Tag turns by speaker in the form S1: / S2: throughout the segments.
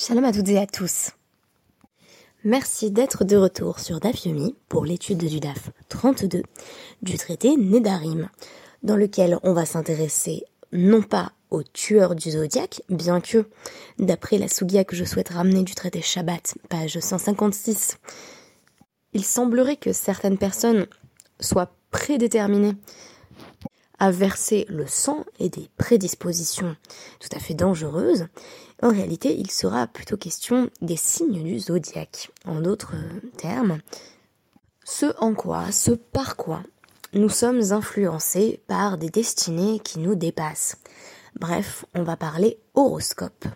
S1: Shalom à toutes et à tous. Merci d'être de retour sur DAF Yomi pour l'étude du DAF 32 du traité Nedarim, dans lequel on va s'intéresser non pas au tueur du zodiaque, bien que, d'après la sougia que je souhaite ramener du traité Shabbat, page 156, il semblerait que certaines personnes soient prédéterminées à verser le sang et des prédispositions tout à fait dangereuses, en réalité, il sera plutôt question des signes du zodiaque. En d'autres termes, ce en quoi, ce par quoi nous sommes influencés par des destinées qui nous dépassent. Bref, on va parler horoscope.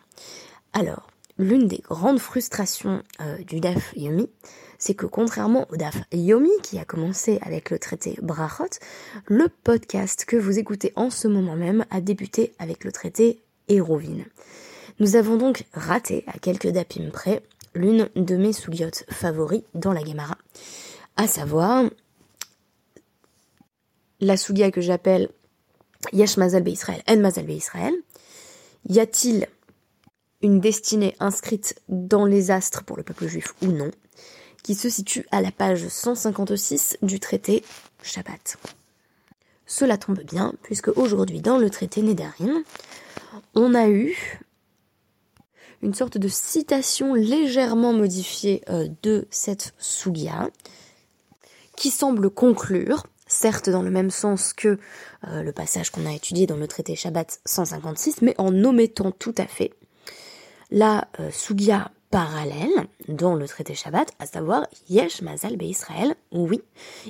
S1: Alors, l'une des grandes frustrations euh, du DAF Yomi, c'est que contrairement au DAF Yomi qui a commencé avec le traité Brachot, le podcast que vous écoutez en ce moment même a débuté avec le traité Hérovine. Nous avons donc raté, à quelques dapim près, l'une de mes sougiotes favoris dans la Gemara, à savoir la sougia que j'appelle Yesh Mazal Israël, En Mazal Israël. Y a-t-il une destinée inscrite dans les astres pour le peuple juif ou non, qui se situe à la page 156 du traité Shabbat. Cela tombe bien, puisque aujourd'hui dans le traité Nédarim, on a eu une sorte de citation légèrement modifiée euh, de cette Sugia, qui semble conclure, certes dans le même sens que euh, le passage qu'on a étudié dans le traité Shabbat 156, mais en omettant tout à fait la euh, parallèle dans le traité Shabbat, à savoir Yesh Mazal Be Israël. Oui,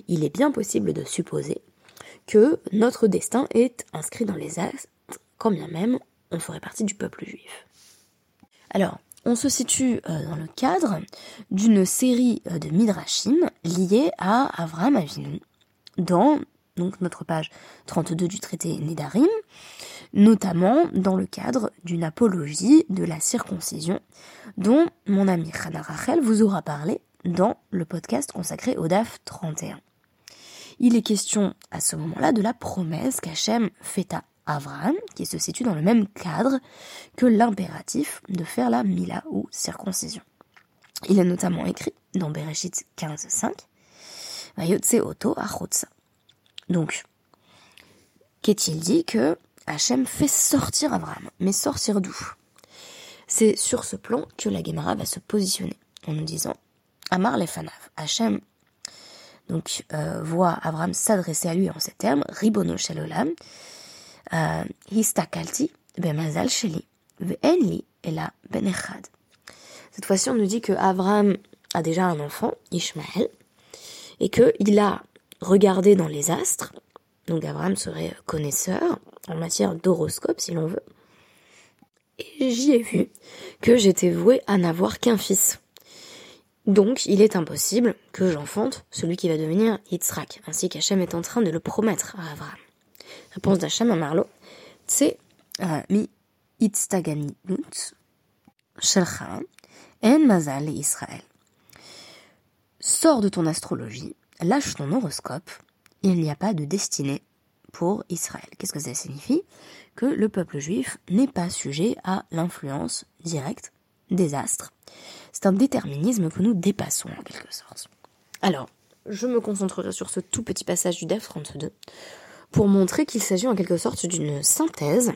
S1: il est bien possible de supposer que notre destin est inscrit dans les astres, quand bien même on ferait partie du peuple juif. Alors, on se situe euh, dans le cadre d'une série euh, de midrashim liés à Avram Avinu dans notre page 32 du traité Nedarim, notamment dans le cadre d'une apologie de la circoncision dont mon ami Khana Rachel vous aura parlé dans le podcast consacré au DAF 31. Il est question à ce moment-là de la promesse qu'Hachem fait à Abraham, qui se situe dans le même cadre que l'impératif de faire la Mila ou circoncision. Il est notamment écrit dans Bereshit 15.5, Vayotse Oto Achotsa. Donc, qu'est-il dit que Hachem fait sortir Abraham Mais sortir d'où? C'est sur ce plan que la Gemara va se positionner, en nous disant Amar Lefanav, Hachem donc euh, voit Abraham s'adresser à lui en ces termes, Ribono Shalolam, ve'enli ela benechad. Cette fois-ci, on nous dit que Abraham a déjà un enfant, Ishmaël, et qu'il a regardé dans les astres, donc Abraham serait connaisseur en matière d'horoscope si l'on veut, et j'y ai vu que j'étais voué à n'avoir qu'un fils. Donc, il est impossible que j'enfante celui qui va devenir Yitzhak, ainsi qu'Hachem est en train de le promettre à Abraham. Réponse d'Hachem à Marlo. C'est euh, mi shelcha en mazal Israël. Sors de ton astrologie, lâche ton horoscope, il n'y a pas de destinée pour Israël. Qu'est-ce que ça signifie? Que le peuple juif n'est pas sujet à l'influence directe des astres. C'est un déterminisme que nous dépassons en quelque sorte. Alors, je me concentrerai sur ce tout petit passage du DAF 32 pour montrer qu'il s'agit en quelque sorte d'une synthèse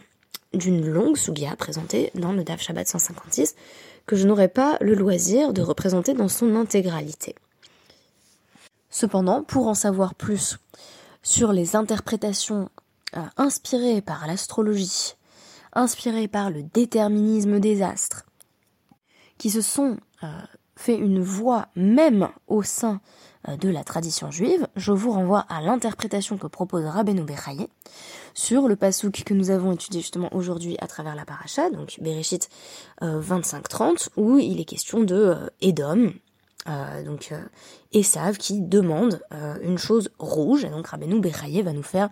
S1: d'une longue sugia présentée dans le DAF Shabbat 156 que je n'aurai pas le loisir de représenter dans son intégralité. Cependant, pour en savoir plus sur les interprétations euh, inspirées par l'astrologie, inspirées par le déterminisme des astres, qui se sont euh, fait une voix même au sein de la tradition juive, je vous renvoie à l'interprétation que propose Rabbeinu Bechaye sur le pasouk que nous avons étudié justement aujourd'hui à travers la paracha, donc Bereshit 25-30, euh, où il est question de euh, Edom, donc Esav qui demande une chose rouge, et donc Rabbeinu Bechaye va nous faire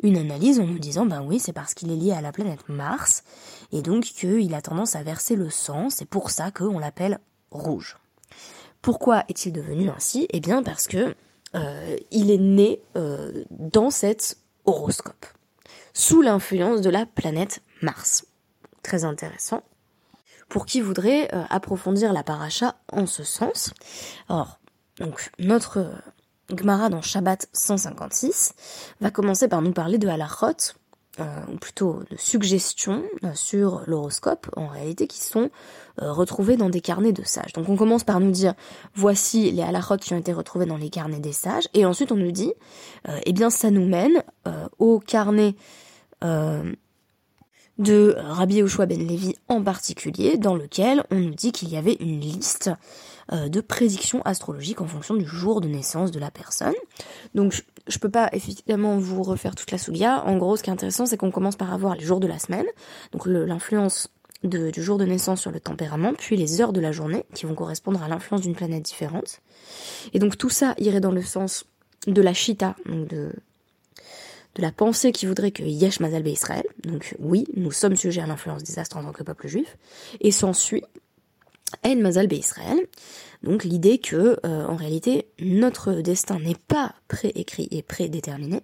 S1: une analyse en nous disant, ben oui, c'est parce qu'il est lié à la planète Mars, et donc qu'il a tendance à verser le sang, c'est pour ça qu'on l'appelle rouge. Pourquoi est-il devenu ainsi? Eh bien parce que euh, il est né euh, dans cet horoscope, sous l'influence de la planète Mars. Très intéressant. pour qui voudrait approfondir la paracha en ce sens? Or, donc notre Gemara dans Shabbat 156 va commencer par nous parler de halachot, euh, ou plutôt de suggestions euh, sur l'horoscope, en réalité, qui sont euh, retrouvées dans des carnets de sages. Donc on commence par nous dire, voici les halachot qui ont été retrouvés dans les carnets des sages, et ensuite on nous dit, eh bien ça nous mène au carnet de Rabbi Yoshua ben Levi en particulier, dans lequel on nous dit qu'il y avait une liste euh, de prédictions astrologiques en fonction du jour de naissance de la personne. Donc je peux pas effectivement vous refaire toute la soulia. En gros, ce qui est intéressant, c'est qu'on commence par avoir les jours de la semaine, donc l'influence du jour de naissance sur le tempérament, puis les heures de la journée, qui vont correspondre à l'influence d'une planète différente. Et donc tout ça irait dans le sens de la Shita, donc de de la pensée qui voudrait que Yesh Mazal Israël, donc oui, nous sommes sujets à l'influence des astres en tant que peuple juif, et s'ensuit En Mazal Israël, donc l'idée que euh, en réalité notre destin n'est pas préécrit et prédéterminé,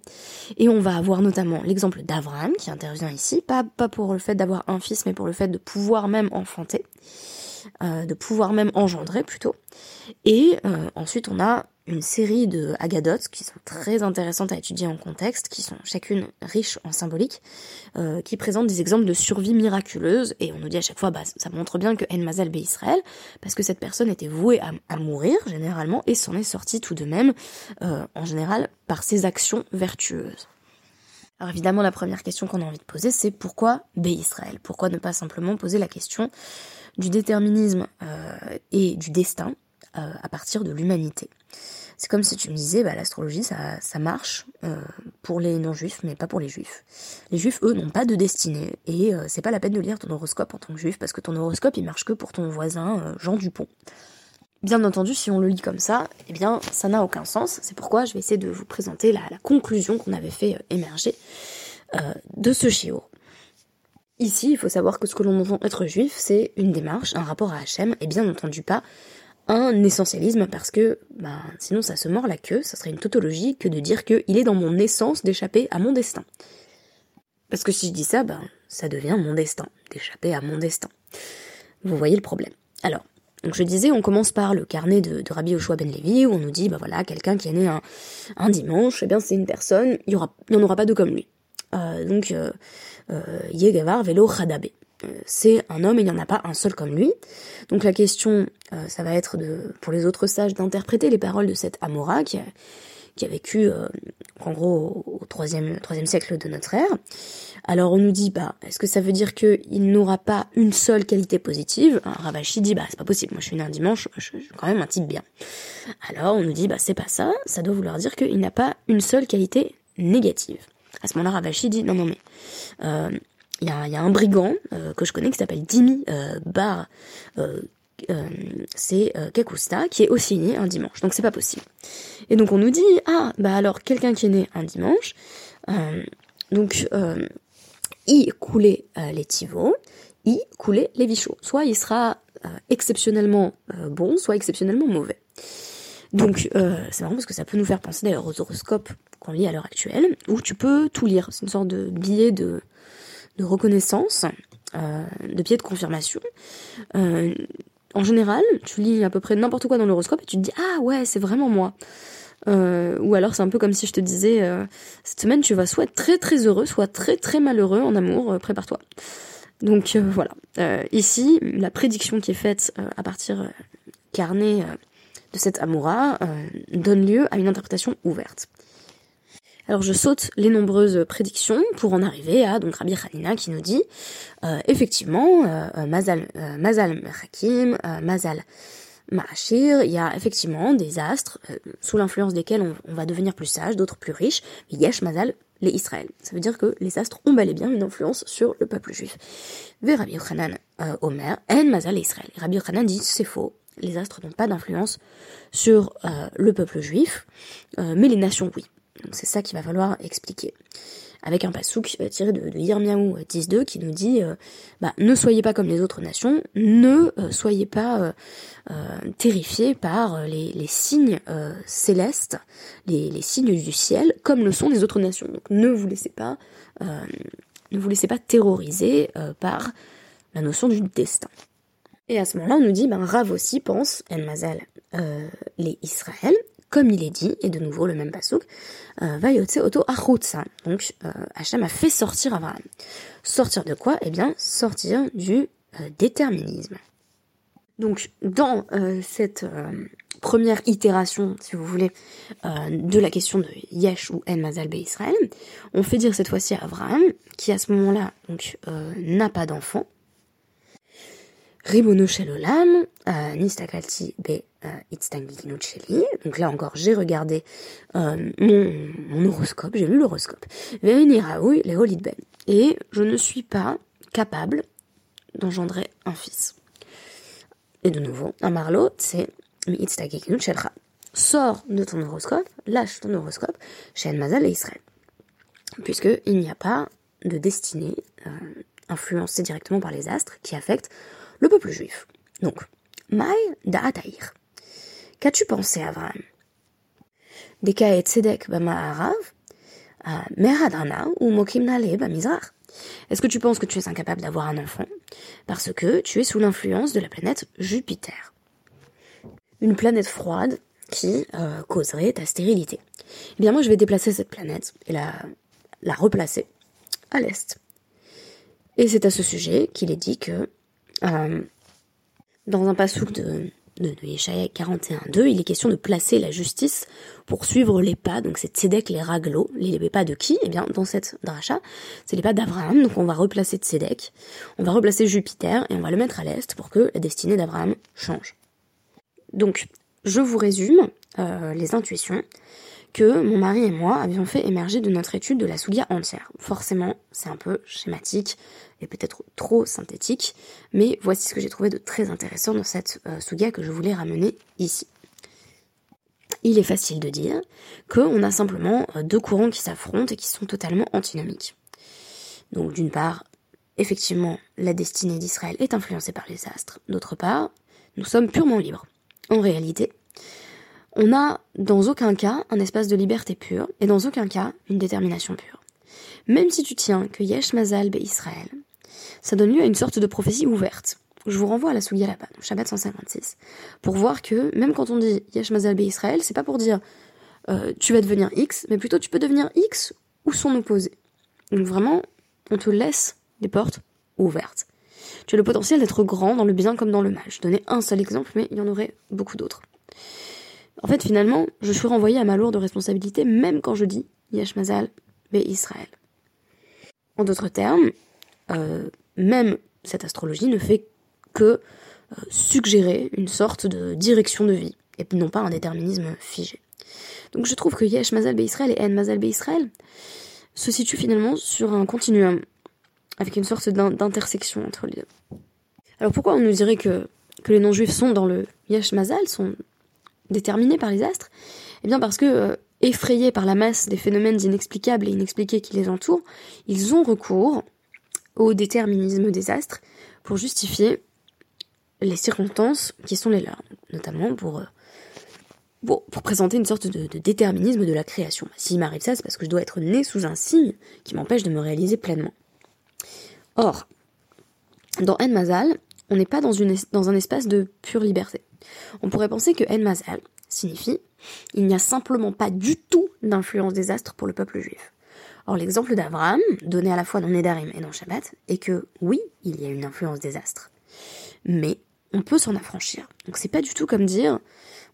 S1: et on va avoir notamment l'exemple d'Abraham qui intervient ici, pas, pas pour le fait d'avoir un fils, mais pour le fait de pouvoir même enfanter, euh, de pouvoir même engendrer plutôt, et euh, ensuite on a une série de agadotes qui sont très intéressantes à étudier en contexte, qui sont chacune riches en symbolique, euh, qui présentent des exemples de survie miraculeuse, et on nous dit à chaque fois, bah, ça montre bien que En Mazel Be Israël, parce que cette personne était vouée à, mourir, généralement, et s'en est sortie tout de même, euh, en général, par ses actions vertueuses. Alors évidemment, la première question qu'on a envie de poser, c'est pourquoi Be Israël? Pourquoi ne pas simplement poser la question du déterminisme euh, et du destin à partir de l'humanité? C'est comme si tu me disais, bah, l'astrologie, ça, marche euh, pour les non-juifs, mais pas pour les juifs. Les juifs, eux, n'ont pas de destinée, et euh, c'est pas la peine de lire ton horoscope en tant que juif, parce que ton horoscope, il marche que pour ton voisin euh, Jean Dupont. Bien entendu, si on le lit comme ça, eh bien, ça n'a aucun sens. C'est pourquoi je vais essayer de vous présenter la, la conclusion qu'on avait fait émerger de ce chiot. Ici, il faut savoir que ce que l'on entend être juif, c'est une démarche, un rapport à Hachem, et bien entendu pas un essentialisme parce que bah, sinon ça se mord la queue, ça serait une tautologie que de dire qu'il est dans mon essence d'échapper à mon destin. Parce que si je dis ça, bah, ça devient mon destin, d'échapper à mon destin. Vous voyez le problème. Alors, donc je disais, on commence par le carnet de, Rabbi Yoshua ben Levi, où on nous dit, bah voilà, quelqu'un qui est né un, dimanche, eh bien c'est une personne, il n'y en aura pas deux comme lui. Euh, donc, euh, euh, Yegavar Velo c'est un homme et il n'y en a pas un seul comme lui. Donc la question, euh, ça va être de, pour les autres sages d'interpréter les paroles de cet Amora qui a, vécu euh, en gros au troisième, siècle de notre ère. Alors on nous dit, bah, est-ce que ça veut dire qu'il n'aura pas une seule qualité positive? Un Ravashi dit, bah c'est pas possible, moi je suis né un dimanche, je suis quand même un type bien. Alors on nous dit, bah c'est pas ça, ça doit vouloir dire qu'il n'a pas une seule qualité négative. À ce moment-là, Ravashi dit, non non mais... Euh, il y, a, un brigand euh, que je connais qui s'appelle Dimi euh, Bar. Euh, c'est Kakusta qui est aussi né un dimanche, donc c'est pas possible. Et donc on nous dit ah bah alors quelqu'un qui est né un dimanche, donc il coulait les tivos, il coulait les vichos. Soit il sera exceptionnellement bon, soit exceptionnellement mauvais. Donc c'est marrant parce que ça peut nous faire penser d'ailleurs aux horoscopes qu'on lit à l'heure actuelle, où tu peux tout lire. C'est une sorte de billet de de reconnaissance, euh, de pied de confirmation. Euh, en général, tu lis à peu près n'importe quoi dans l'horoscope et tu te dis ah ouais c'est vraiment moi. Euh, ou alors c'est un peu comme si je te disais cette semaine tu vas soit très très heureux, soit très très malheureux en amour, prépare-toi. Donc voilà. ici, la prédiction qui est faite à partir carnet de cette amoura donne lieu à une interprétation ouverte. Alors je saute les nombreuses prédictions pour en arriver à donc Rabbi Hanina qui nous dit euh, effectivement euh, euh, Mazal Mazal Hakim, Mazal Ma'ashir, il y a effectivement des astres sous l'influence desquels on, va devenir plus sage, d'autres plus riches, Yesh Mazal les Israël. Ça veut dire que les astres ont bel et bien une influence sur le peuple juif. Rabbi Yochanan Omer, En Mazal Israël. Rabbi Yochanan dit c'est faux, les astres n'ont pas d'influence sur le peuple juif, mais les nations oui. Donc c'est ça qu'il va falloir expliquer. Avec un pasouk euh, tiré de, de Yirmiyahu 10.2 euh, qui nous dit euh, bah, ne soyez pas comme les autres nations, ne soyez pas terrifiés par les, signes célestes, les, signes du ciel, comme le sont les autres nations. Donc ne vous laissez pas, ne vous laissez pas terroriser par la notion du destin. Et à ce moment-là, on nous dit, ben Rav aussi pense, El Mazal, euh, les Israël, comme il est dit, et de nouveau le même pasouk, euh, Vayotse Oto Achutsa. Donc euh, Hachem a fait sortir Abraham. Sortir de quoi? Eh bien, sortir du euh, déterminisme. Donc, dans euh, cette première itération, si vous voulez, de la question de Yesh ou En Mazal Israël, on fait dire cette fois-ci à Abraham, qui à ce moment-là donc n'a pas d'enfant. Ribono Shelolam, Nistakalti Be Sheli. Donc là encore, j'ai regardé mon, mon, horoscope, j'ai lu l'horoscope. Ve'eniraoui le Ben. Et je ne suis pas capable d'engendrer un fils. Et de nouveau, un marlot, c'est Sors de ton horoscope, lâche ton horoscope chez Mazal et Israël. Puisqu'il n'y a pas de destinée euh, influencée directement par les astres qui affecte le peuple juif. Donc, Mai da'ataïr. Qu'as-tu pensé, Abraham Deka et tzedek b'ma'arav, meradrana ou mokim nale b'mizrach. Est-ce que tu penses que tu es incapable d'avoir un enfant parce que tu es sous l'influence de la planète Jupiter? Une planète froide qui euh, causerait ta stérilité. Eh bien moi je vais déplacer cette planète et la, la replacer à l'est. Et c'est à ce sujet qu'il est dit que euh, dans un passouk de de, de Yeshaya 41.2, il est question de placer la justice pour suivre les pas, donc c'est Tzedek les raglos, les pas de qui? Eh bien, dans cette dracha, c'est les pas d'Abraham, donc on va replacer Tzedek, on va replacer Jupiter, et on va le mettre à l'est pour que la destinée d'Abraham change. Donc, je vous résume euh, les intuitions que mon mari et moi avions fait émerger de notre étude de la Sougia entière. Forcément, c'est un peu schématique et peut-être trop synthétique, mais voici ce que j'ai trouvé de très intéressant dans cette euh, que je voulais ramener ici. Il est facile de dire qu'on a simplement euh, deux courants qui s'affrontent et qui sont totalement antinomiques. Donc d'une part, effectivement, la destinée d'Israël est influencée par les astres. D'autre part, nous sommes purement libres. En réalité, on n'a dans aucun cas un espace de liberté pure et dans aucun cas une détermination pure. Même si tu tiens que Yesh Mazal Be Israël, ça donne lieu à une sorte de prophétie ouverte. Je vous renvoie à la Sougia là-bas, Shabbat 156, pour voir que même quand on dit Yesh Mazal Be Israël, c'est pas pour dire euh, tu vas devenir X, mais plutôt tu peux devenir X ou son opposé. Donc vraiment, on te laisse des portes ouvertes. Tu as le potentiel d'être grand dans le bien comme dans le mal. Je donnais un seul exemple, mais il y en aurait beaucoup d'autres. En fait, finalement, je suis renvoyée à ma lourde responsabilité même quand je dis Yesh Mazal Be Israël. En d'autres termes, euh, même cette astrologie ne fait que euh, suggérer une sorte de direction de vie, et non pas un déterminisme figé. Donc je trouve que Yesh Mazal Israël et En Mazal Israël se situent finalement sur un continuum, avec une sorte d'intersection entre les deux. Alors pourquoi on nous dirait que, les non-juifs sont dans le Yesh Mazal, déterminés par les astres Eh bien parce que, euh, effrayés par la masse des phénomènes inexplicables et inexpliqués qui les entourent, ils ont recours au déterminisme des astres pour justifier les circonstances qui sont les leurs, notamment pour, euh, présenter une sorte de, déterminisme de la création. S'il m'arrive ça, c'est parce que je dois être né sous un signe qui m'empêche de me réaliser pleinement. Or, dans En Mazal, on n'est pas dans un espace de pure liberté. On pourrait penser que En Mazal signifie il n'y a simplement pas du tout d'influence des astres pour le peuple juif. Or, l'exemple d'Abraham, donné à la fois dans Nedarim et dans Shabbat, est que oui, il y a une influence des astres. Mais on peut s'en affranchir. Donc c'est pas du tout comme dire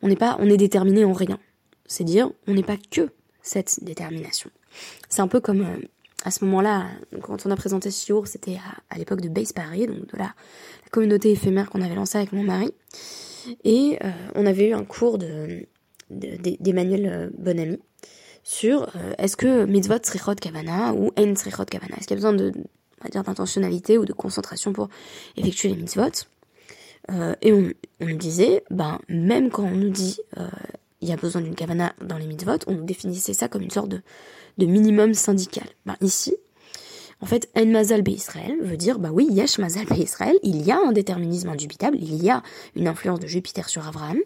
S1: on n'est pas on est déterminé en rien. C'est dire on n'est pas que cette détermination. C'est un peu comme euh, à ce moment-là, quand on a présenté Siour, c'était à, l'époque de Base Paris, donc de la, communauté éphémère qu'on avait lancée avec mon mari. Et euh, on avait eu un cours de, d'Emmanuel euh, Bonamy sur euh, est-ce que mitzvot srichot kavana ou en srichot kavana? Est-ce qu'il y a besoin de, dire, d'intentionnalité ou de concentration pour effectuer les mitzvot? Et on, on disait, ben, même quand on nous dit il y a besoin d'une kavana dans les mitzvot, on définissait ça comme une sorte de, minimum syndical. Ben, ici, en fait, En Mazal Israël veut dire, bah oui, Yesh Mazal Israël, il y a un déterminisme indubitable, il y a une influence de Jupiter sur Abraham,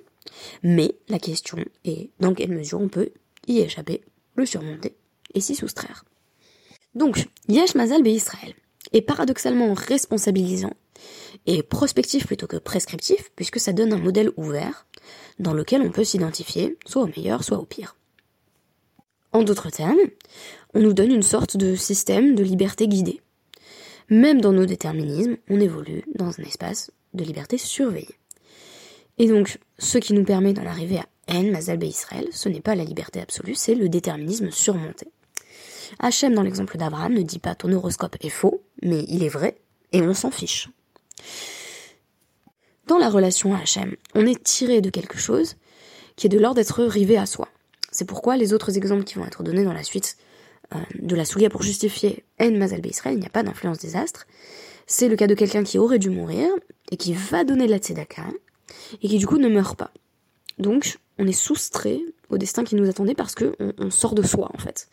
S1: mais la question est dans quelle mesure on peut y échapper, le surmonter et s'y soustraire. Donc, Yesh Mazal Israël est paradoxalement responsabilisant est prospectif plutôt que prescriptif, puisque ça donne un modèle ouvert dans lequel on peut s'identifier, soit au meilleur, soit au pire. En d'autres termes, on nous donne une sorte de système de liberté guidée. Même dans nos déterminismes, on évolue dans un espace de liberté surveillée. Et donc, ce qui nous permet d'en arriver à N, Mazal Israël, ce n'est pas la liberté absolue, c'est le déterminisme surmonté. Hachem, dans l'exemple d'Abraham, ne dit pas ton horoscope est faux, mais il est vrai, et on s'en fiche. Dans la relation à Hachem, on est tiré de quelque chose qui est de l'ordre d'être rivé à soi. C'est pourquoi les autres exemples qui vont être donnés dans la suite euh, de la Souga pour justifier En Mazal Israël, il n'y a pas d'influence des astres. C'est le cas de quelqu'un qui aurait dû mourir et qui va donner de la tzedaka et qui du coup ne meurt pas. Donc on est soustrait au destin qui nous attendait parce que on, sort de soi en fait.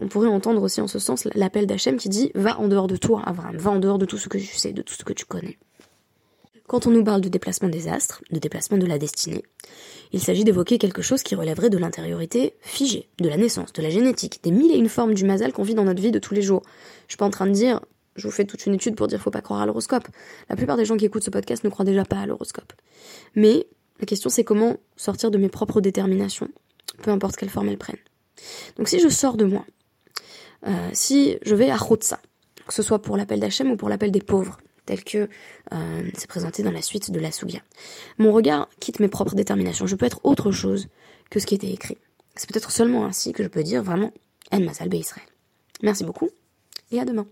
S1: On pourrait entendre aussi en ce sens l'appel d'Hachem qui dit va en dehors de toi, Abraham, va en dehors de tout ce que tu sais, de tout ce que tu connais. Quand on nous parle de déplacement des astres, de déplacement de la destinée, il s'agit d'évoquer quelque chose qui relèverait de l'intériorité figée, de la naissance, de la génétique, des mille et une formes du mazal qu'on vit dans notre vie de tous les jours. Je suis pas en train de dire, je vous fais toute une étude pour dire faut pas croire à l'horoscope. La plupart des gens qui écoutent ce podcast ne croient déjà pas à l'horoscope. Mais la question c'est comment sortir de mes propres déterminations, peu importe quelle forme elles prennent. Donc si je sors de moi, euh, si je vais à Khotsa, que ce soit pour l'appel d'Hachem ou pour l'appel des pauvres, tel que euh, c'est présenté dans la suite de la Sugia. Mon regard quitte mes propres déterminations. Je peux être autre chose que ce qui était écrit. C'est peut-être seulement ainsi que je peux dire vraiment En Masal Israël. Merci beaucoup et à demain.